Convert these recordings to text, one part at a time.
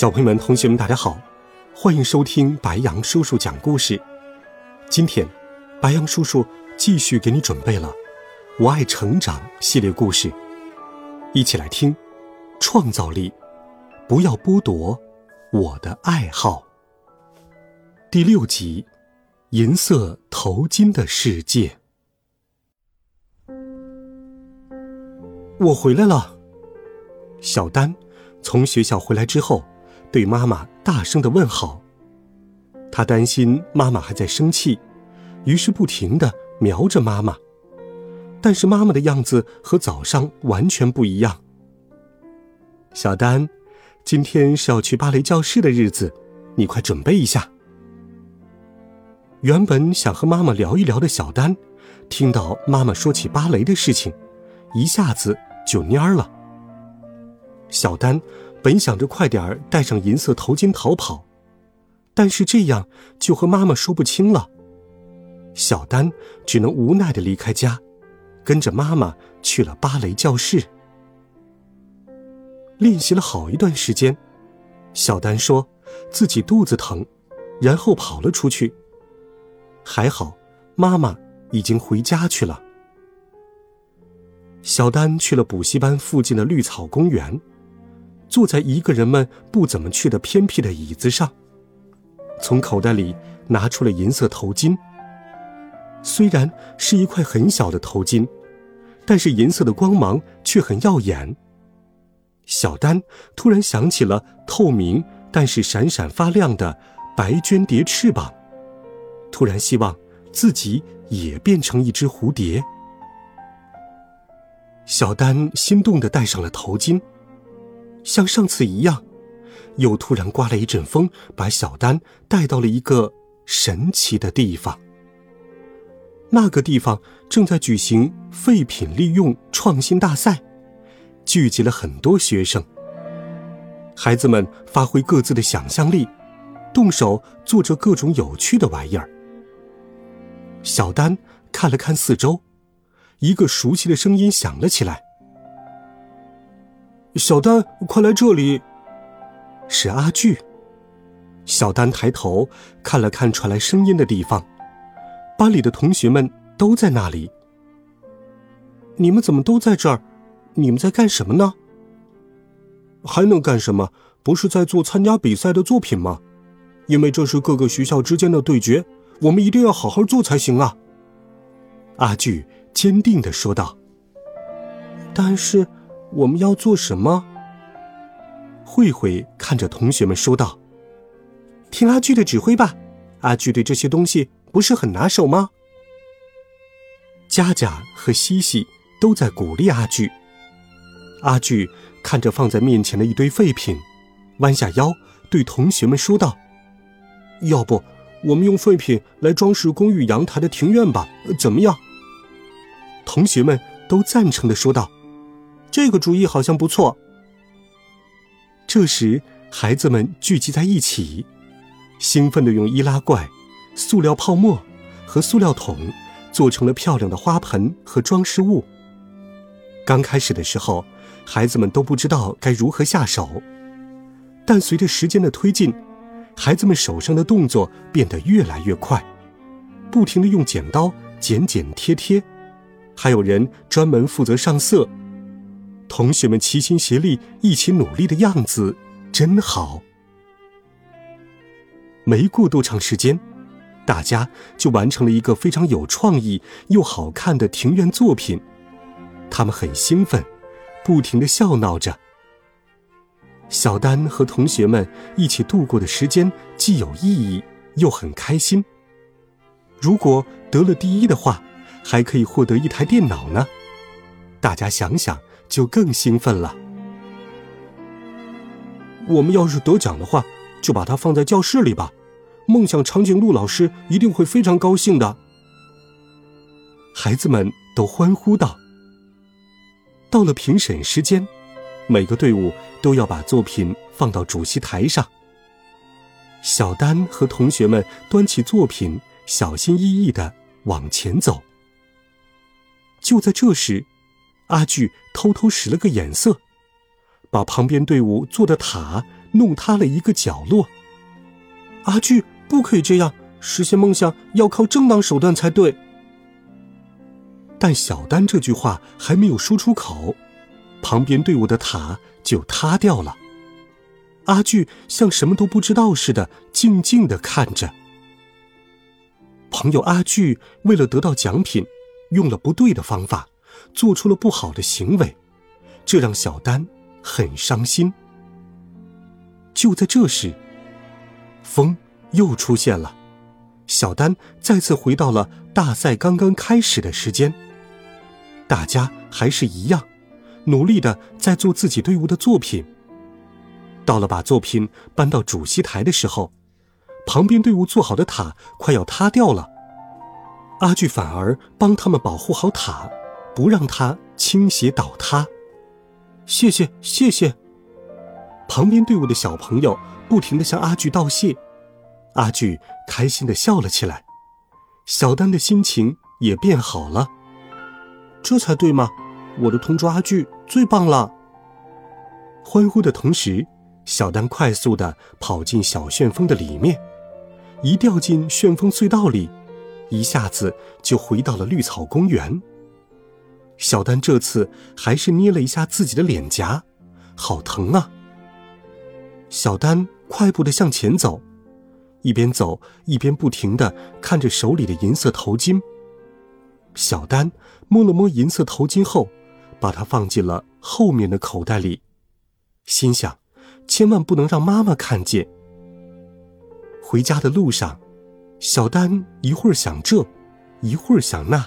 小朋友们、同学们，大家好，欢迎收听白杨叔叔讲故事。今天，白杨叔叔继续给你准备了《我爱成长》系列故事，一起来听。创造力，不要剥夺我的爱好。第六集，银色头巾的世界。我回来了。小丹从学校回来之后。对妈妈大声的问好，他担心妈妈还在生气，于是不停的瞄着妈妈。但是妈妈的样子和早上完全不一样。小丹，今天是要去芭蕾教室的日子，你快准备一下。原本想和妈妈聊一聊的小丹，听到妈妈说起芭蕾的事情，一下子就蔫了。小丹。本想着快点儿戴上银色头巾逃跑，但是这样就和妈妈说不清了。小丹只能无奈的离开家，跟着妈妈去了芭蕾教室。练习了好一段时间，小丹说自己肚子疼，然后跑了出去。还好，妈妈已经回家去了。小丹去了补习班附近的绿草公园。坐在一个人们不怎么去的偏僻的椅子上，从口袋里拿出了银色头巾。虽然是一块很小的头巾，但是银色的光芒却很耀眼。小丹突然想起了透明但是闪闪发亮的白绢蝶翅膀，突然希望自己也变成一只蝴蝶。小丹心动的戴上了头巾。像上次一样，又突然刮了一阵风，把小丹带到了一个神奇的地方。那个地方正在举行废品利用创新大赛，聚集了很多学生。孩子们发挥各自的想象力，动手做着各种有趣的玩意儿。小丹看了看四周，一个熟悉的声音响了起来。小丹，快来这里！是阿巨。小丹抬头看了看传来声音的地方，班里的同学们都在那里。你们怎么都在这儿？你们在干什么呢？还能干什么？不是在做参加比赛的作品吗？因为这是各个学校之间的对决，我们一定要好好做才行啊！阿巨坚定的说道。但是。我们要做什么？慧慧看着同学们说道：“听阿巨的指挥吧，阿巨对这些东西不是很拿手吗？”佳佳和西西都在鼓励阿巨。阿巨看着放在面前的一堆废品，弯下腰对同学们说道：“要不，我们用废品来装饰公寓阳台的庭院吧？怎么样？”同学们都赞成的说道。这个主意好像不错。这时，孩子们聚集在一起，兴奋地用易拉罐、塑料泡沫和塑料桶做成了漂亮的花盆和装饰物。刚开始的时候，孩子们都不知道该如何下手，但随着时间的推进，孩子们手上的动作变得越来越快，不停地用剪刀剪剪贴贴，还有人专门负责上色。同学们齐心协力、一起努力的样子真好。没过多长时间，大家就完成了一个非常有创意又好看的庭院作品。他们很兴奋，不停的笑闹着。小丹和同学们一起度过的时间既有意义又很开心。如果得了第一的话，还可以获得一台电脑呢。大家想想。就更兴奋了。我们要是得奖的话，就把它放在教室里吧。梦想长颈鹿老师一定会非常高兴的。孩子们都欢呼道。到了评审时间，每个队伍都要把作品放到主席台上。小丹和同学们端起作品，小心翼翼的往前走。就在这时，阿巨偷偷使了个眼色，把旁边队伍做的塔弄塌了一个角落。阿巨，不可以这样！实现梦想要靠正当手段才对。但小丹这句话还没有说出口，旁边队伍的塔就塌掉了。阿巨像什么都不知道似的，静静的看着。朋友阿巨为了得到奖品，用了不对的方法，做出了不好的行为，这让小丹很伤心。就在这时，风又出现了，小丹再次回到了大赛刚刚开始的时间。大家还是一样，努力的在做自己队伍的作品。到了把作品搬到主席台的时候，旁边队伍做好的塔快要塌掉了。阿巨反而帮他们保护好塔，不让它倾斜倒塌。谢谢谢谢。旁边队伍的小朋友不停的向阿巨道谢，阿巨开心的笑了起来，小丹的心情也变好了。这才对嘛！我的同桌阿巨最棒了。欢呼的同时，小丹快速的跑进小旋风的里面，一掉进旋风隧道里，一下子就回到了绿草公园。小丹这次还是捏了一下自己的脸颊，好疼啊！小丹快步的向前走，一边走一边不停的看着手里的银色头巾。小丹摸了摸银色头巾后，把它放进了后面的口袋里，心想：千万不能让妈妈看见。回家的路上，小丹一会儿想这，一会儿想那，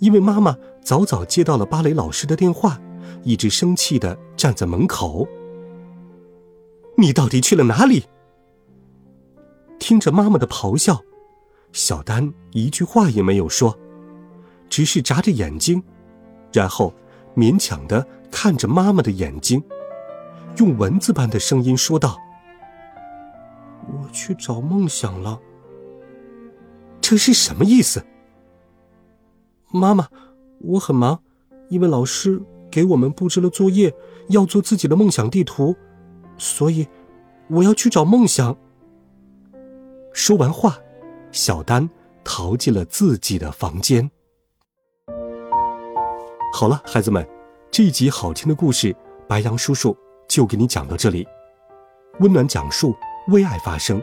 因为妈妈早早接到了芭蕾老师的电话，一直生气的站在门口。你到底去了哪里？听着妈妈的咆哮，小丹一句话也没有说。只是眨着眼睛，然后勉强的看着妈妈的眼睛，用蚊子般的声音说道：“我去找梦想了。”这是什么意思？妈妈，我很忙，因为老师给我们布置了作业，要做自己的梦想地图，所以我要去找梦想。说完话，小丹逃进了自己的房间。好了，孩子们，这一集好听的故事，白羊叔叔就给你讲到这里。温暖讲述，为爱发声。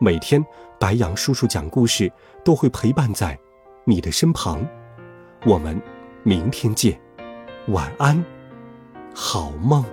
每天，白羊叔叔讲故事都会陪伴在你的身旁。我们明天见，晚安，好梦。